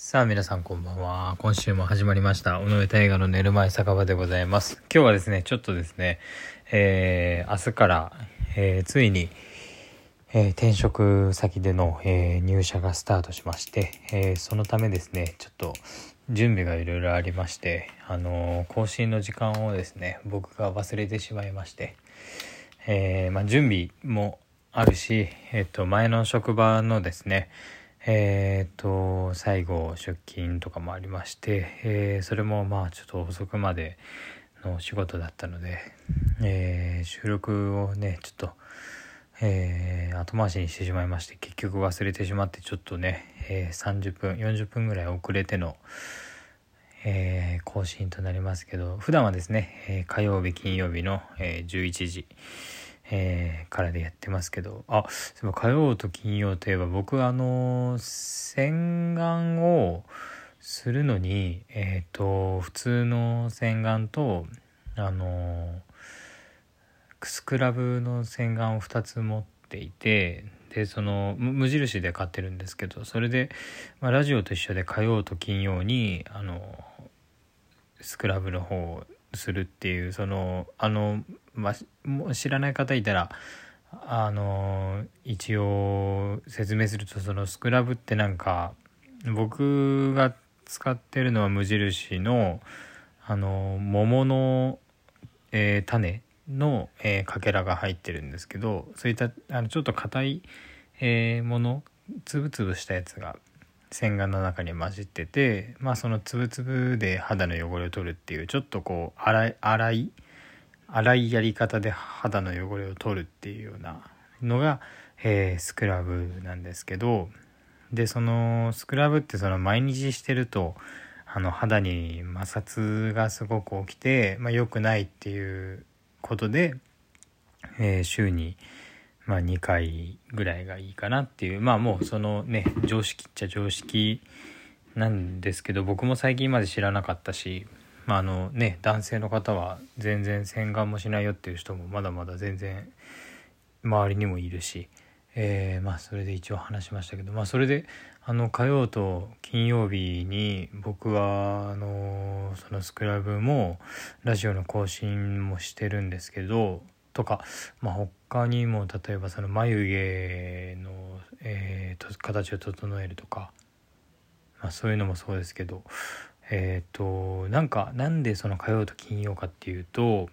さあ皆さんこんばんは。今週も始まりました。尾上大河の寝る前酒場でございます。今日はですね、ちょっとですね、えー、明日から、えーついに、えー転職先での、えー入社がスタートしまして、えーそのためですね、ちょっと準備がいろいろありまして、あのー更新の時間をですね、僕が忘れてしまいまして、えーまあ、準備もあるし、えっと、前の職場のですね、えーと、最後出勤とかもありまして、えーそれもまあちょっと遅くまでの仕事だったので、えー収録をね、ちょっと、えー後回しにしてしまいまして、結局忘れてしまって、ちょっとね、えー30分、40分ぐらい遅れての、え更新となりますけど普段はですね、え火曜日金曜日の、えー11時、えーからでやってますけど。あそういえば火曜と金曜といえば僕あの洗顔をするのにえっ、と普通の洗顔とあのスクラブの洗顔を2つ持っていてでその無印で買ってるんですけどそれで、まあ、ラジオと一緒で火曜と金曜にあのスクラブの方をするっていうそのあの、まあ、知らない方いたらあの一応説明するとそのスクラブってなんか僕が使ってるのは無印のあの桃の、えー種の、えーかけらが入ってるんですけどそういったあのちょっと硬い、えーものつぶつぶしたやつが洗顔の中に混じっててまあそのつぶつぶで肌の汚れを取るっていうちょっとこう粗い粗い粗いやり方で肌の汚れを取るっていうようなのが、えースクラブなんですけどでそのスクラブってその毎日してるとあの肌に摩擦がすごく起きて、まあ、良くないっていうことで、えー週に、まあ、2回ぐらいがいいかなっていうまあもうそのね常識っちゃ常識なんですけど僕も最近まで知らなかったし、まああのね、男性の方は全然洗顔もしないよっていう人もまだまだ全然周りにもいるし、えーまあそれで一応話しましたけど、まあ、それであの火曜と金曜日に僕はあのそのスクラブもラジオの更新もしてるんですけどとか、まあ、他にも例えばその眉毛の、えーと形を整えるとか、まあ、そういうのもそうですけどえっ、となんかなんでその火曜と金曜かっていうと、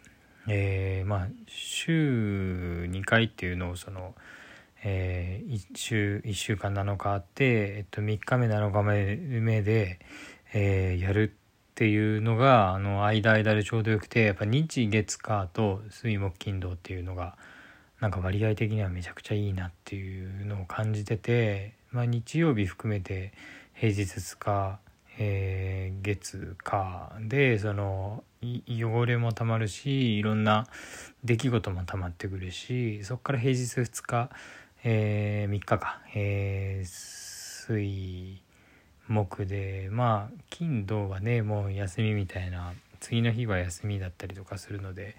えーまあ週2回っていうのをその、え1週1週間7日あって、えっと、3日目7日目で、えーやるっていうのがあの間間でちょうどよくてやっぱ日月火と水木金土っていうのがなんか割合的にはめちゃくちゃいいなっていうのを感じてて、まあ、日曜日含めて平日2日、えー月火でその汚れもたまるしいろんな出来事もたまってくるしそこから平日2日、え3日か、えー水木でまあ金土はねもう休みみたいな次の日は休みだったりとかするので、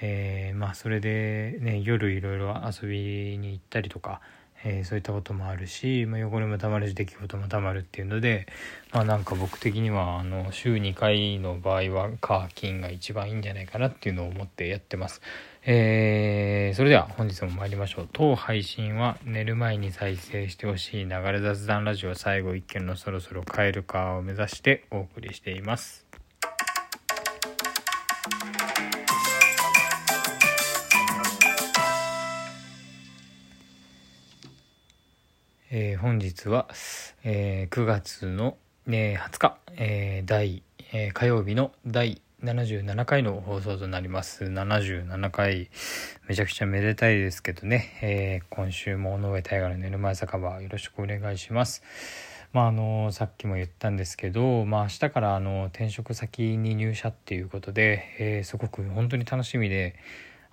えーまあそれでね夜いろいろ遊びに行ったりとか、えーそういったこともあるし、まあ、汚れもたまるし出来事もたまるっていうのでまあなんか僕的にはあの週2回の場合は火金が一番いいんじゃないかなっていうのを思ってやってます。えーそれでは本日も参りましょう。当配信は寝る前に再生してほしい流れ雑談ラジオ最後一件のそろそろ帰るかを目指してお送りしています。えー本日は、えー9月の、えー20日、えー第、えー火曜日の第77回の放送となります。77回めちゃくちゃめでたいですけどね、えー今週も尾上大河の寝る前酒場よろしくお願いします。まああのさっきも言ったんですけど、まあ、明日からあの転職先に入社っていうことで、えーすごく本当に楽しみで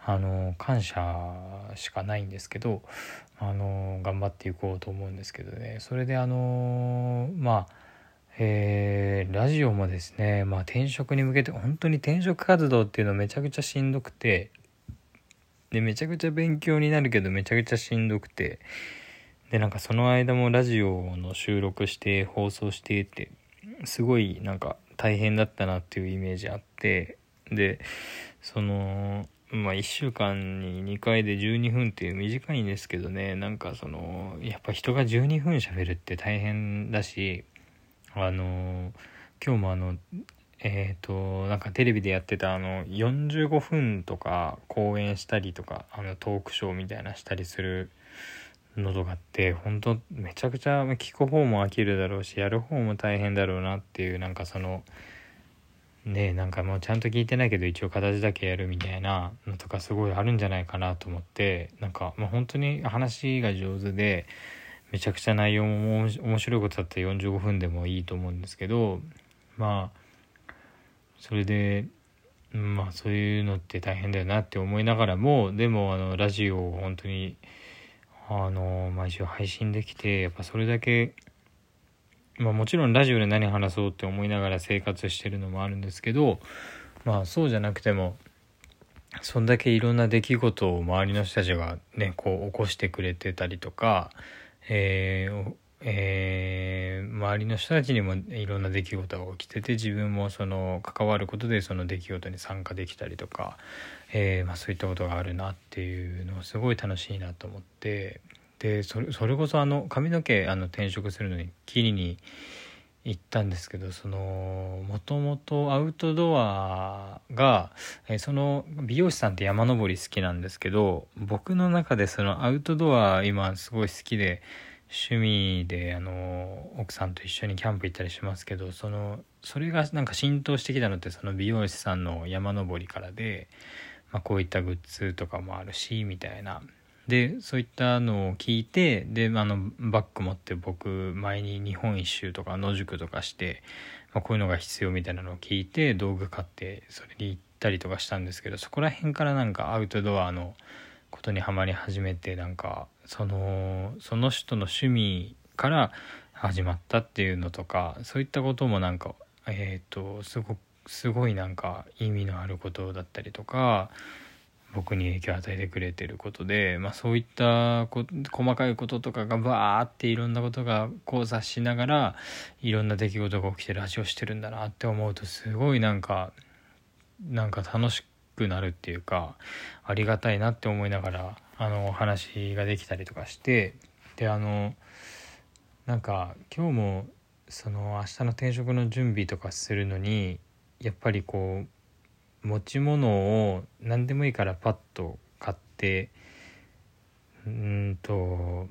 あの感謝しかないんですけどあの頑張っていこうと思うんですけどね。それであのまあえーラジオもですね、まあ、転職に向けて本当に転職活動っていうのめちゃくちゃしんどくてでめちゃくちゃ勉強になるけどめちゃくちゃしんどくてでなんかその間もラジオの収録して放送してってすごいなんか大変だったなっていうイメージあってでそのまあ1週間に2回で12分っていう短いんですけどねなんかそのやっぱ人が12分喋るって大変だしあの今日もあのえっ、ー、となんかテレビでやってたあの45分とか講演したりとかあのトークショーみたいなしたりするのとかって本当めちゃくちゃ聞く方も飽きるだろうしやる方も大変だろうなっていうなんかそのねなんかもうちゃんと聞いてないけど一応形だけやるみたいなのとかすごいあるんじゃないかなと思ってなんかもう本当に話が上手でめちゃくちゃ内容も面白いことだったら45分でもいいと思うんですけどまあそれでまあそういうのって大変だよなって思いながらもでもあのラジオを本当にあの毎週配信できてやっぱそれだけまあもちろんラジオで何話そうって思いながら生活してるのもあるんですけどまあそうじゃなくてもそんだけいろんな出来事を周りの人たちがねこう起こしてくれてたりとかえーえー、周りの人たちにもいろんな出来事が起きてて自分もその関わることでその出来事に参加できたりとか、えー、まあ、そういったことがあるなっていうのをすごい楽しいなと思ってでそれそれこそあの髪の毛あの転職するのにきりに行ったんですけどそのもともとアウトドアが、え、その美容師さんって山登り好きなんですけど僕の中でそのアウトドア今すごい好きで趣味であの奥さんと一緒にキャンプ行ったりしますけどそのそれがなんか浸透してきたのってその美容師さんの山登りからで、まあ、こういったグッズとかもあるしみたいな。でそういったのを聞いてであのバッグ持って僕前に日本一周とか野宿とかして、まあ、こういうのが必要みたいなのを聞いて道具買ってそれに行ったりとかしたんですけどそこら辺からなんかアウトドアのことにはまり始めてなんかそのその人の趣味から始まったっていうのとかそういったこともなんかえっ、ー、とすごすごいなんか意味のあることだったりとか僕に影響を与えてくれてることで、まあ、そういった細かいこととかがバーっていろんなことが交差しながらいろんな出来事が起きてラジオしてるんだなって思うとすごいなんかなんか楽しくなるっていうかありがたいなって思いながらあのお話ができたりとかしてであのなんか今日もその明日の転職の準備とかするのにやっぱりこう持ち物を何でもいいからパッと買ってうんと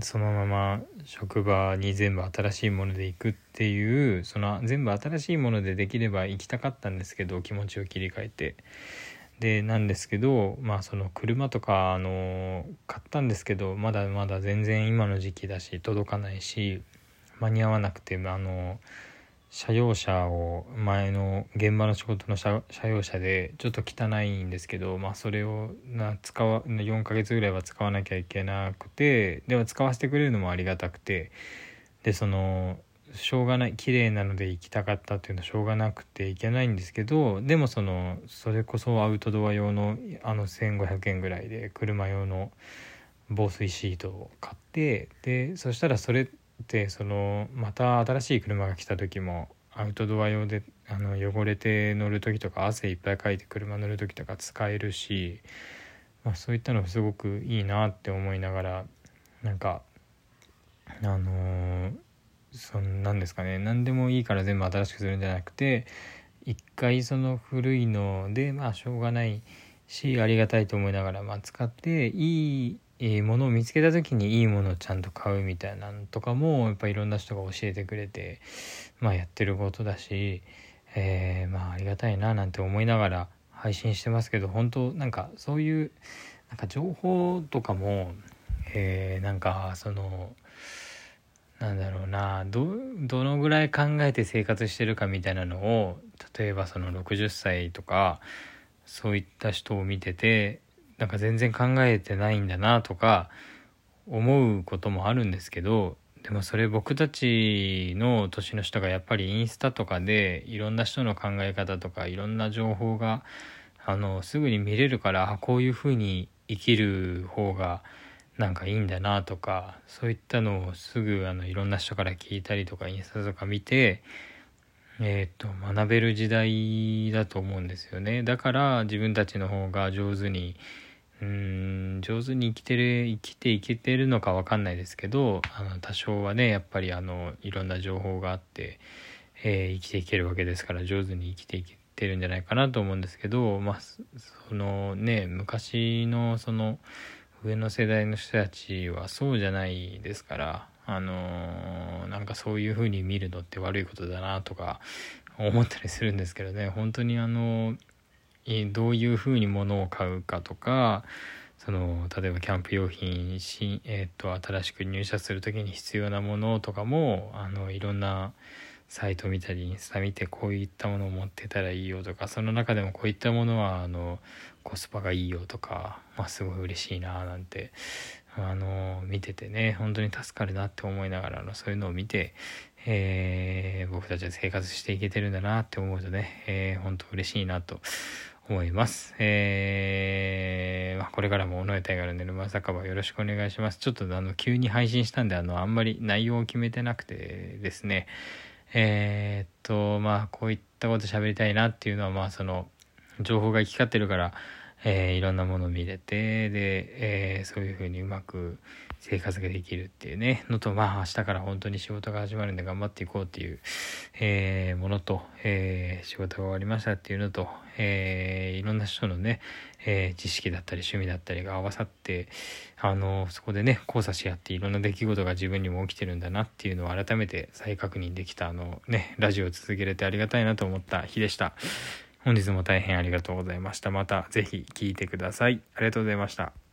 そのまま職場に全部新しいもので行くっていうその全部新しいものでできれば行きたかったんですけど気持ちを切り替えて。でなんですけどまあその車とかあの買ったんですけどまだまだ全然今の時期だし届かないし間に合わなくてあの車用車を前の現場の仕事の車用車でちょっと汚いんですけど、まあ、それをな使わ4ヶ月ぐらいは使わなきゃいけなくてでも使わせてくれるのもありがたくてでそのしょうがない綺麗なので行きたかったっていうのはしょうがなくて行けないんですけどでもそのそれこそアウトドア用のあの1500円ぐらいで車用の防水シートを買ってでそしたらそれでそのまた新しい車が来た時もアウトドア用であの汚れて乗る時とか汗いっぱいかいて車乗る時とか使えるし、まあ、そういったのすごくいいなって思いながらなんかあの、そんなんですかね。何でもいいから全部新しくするんじゃなくて一回その古いのでまあしょうがないしありがたいと思いながら、まあ、使っていいいいものを見つけた時にいいものをちゃんと買うみたいなのとかもやっぱいろんな人が教えてくれてまあやってることだし、えー、まあありがたいななんて思いながら配信してますけど本当なんかそういうなんか情報とかも、えー、なんかそのなんだろうなどどのぐらい考えて生活してるかみたいなのを例えばその60歳とかそういった人を見ててなんか全然考えてないんだなとか思うこともあるんですけどでもそれ僕たちの年の人がやっぱりインスタとかでいろんな人の考え方とかいろんな情報があのすぐに見れるからこういうふうに生きる方がなんかいいんだなとかそういったのをすぐあのいろんな人から聞いたりとかインスタとか見てえーと、学べる時代だと思うんですよね。だから自分たちの方が上手にうん上手に生きてる生きていけてるのか分かんないですけどあの多少はねやっぱりあのいろんな情報があって、えー、生きていけるわけですから上手に生きていけてるんじゃないかなと思うんですけどまあそのね昔のその上の世代の人たちはそうじゃないですからあの、なんかそういう風に見るのって悪いことだなとか思ったりするんですけどね。本当にあのどういう風に物を買うかとかその例えばキャンプ用品し、えーと、新しく入社する時に必要なものとかもあのいろんなサイト見たりインスタ見てこういったものを持ってたらいいよとかその中でもこういったものはあのコスパがいいよとか、まあ、すごい嬉しいななんてあの見ててね本当に助かるなって思いながらのそういうのを見て、えー、僕たちは生活していけてるんだなって思うとね、えー、本当嬉しいなと思います。えー、まあ、これからも尾上大河の寝る間酒場よろしくお願いします。ちょっとあの急に配信したんであのあんまり内容を決めてなくてですねえー、っとまあこういったこと喋りたいなっていうのはまあその情報が行き交ってるからえー、いろんなもの見れてで、えー、そういうふうにうまく生活ができるっていうねのとまあ明日から本当に仕事が始まるんで頑張っていこうっていう、えー、ものと、え仕事が終わりましたっていうのと、えいろんな人のね、え知識だったり趣味だったりが合わさってあのそこでね交差し合っていろんな出来事が自分にも起きてるんだなっていうのを改めて再確認できたあのねラジオを続けれてありがたいなと思った日でした。本日も大変ありがとうございました。また是非聴いてください。ありがとうございました。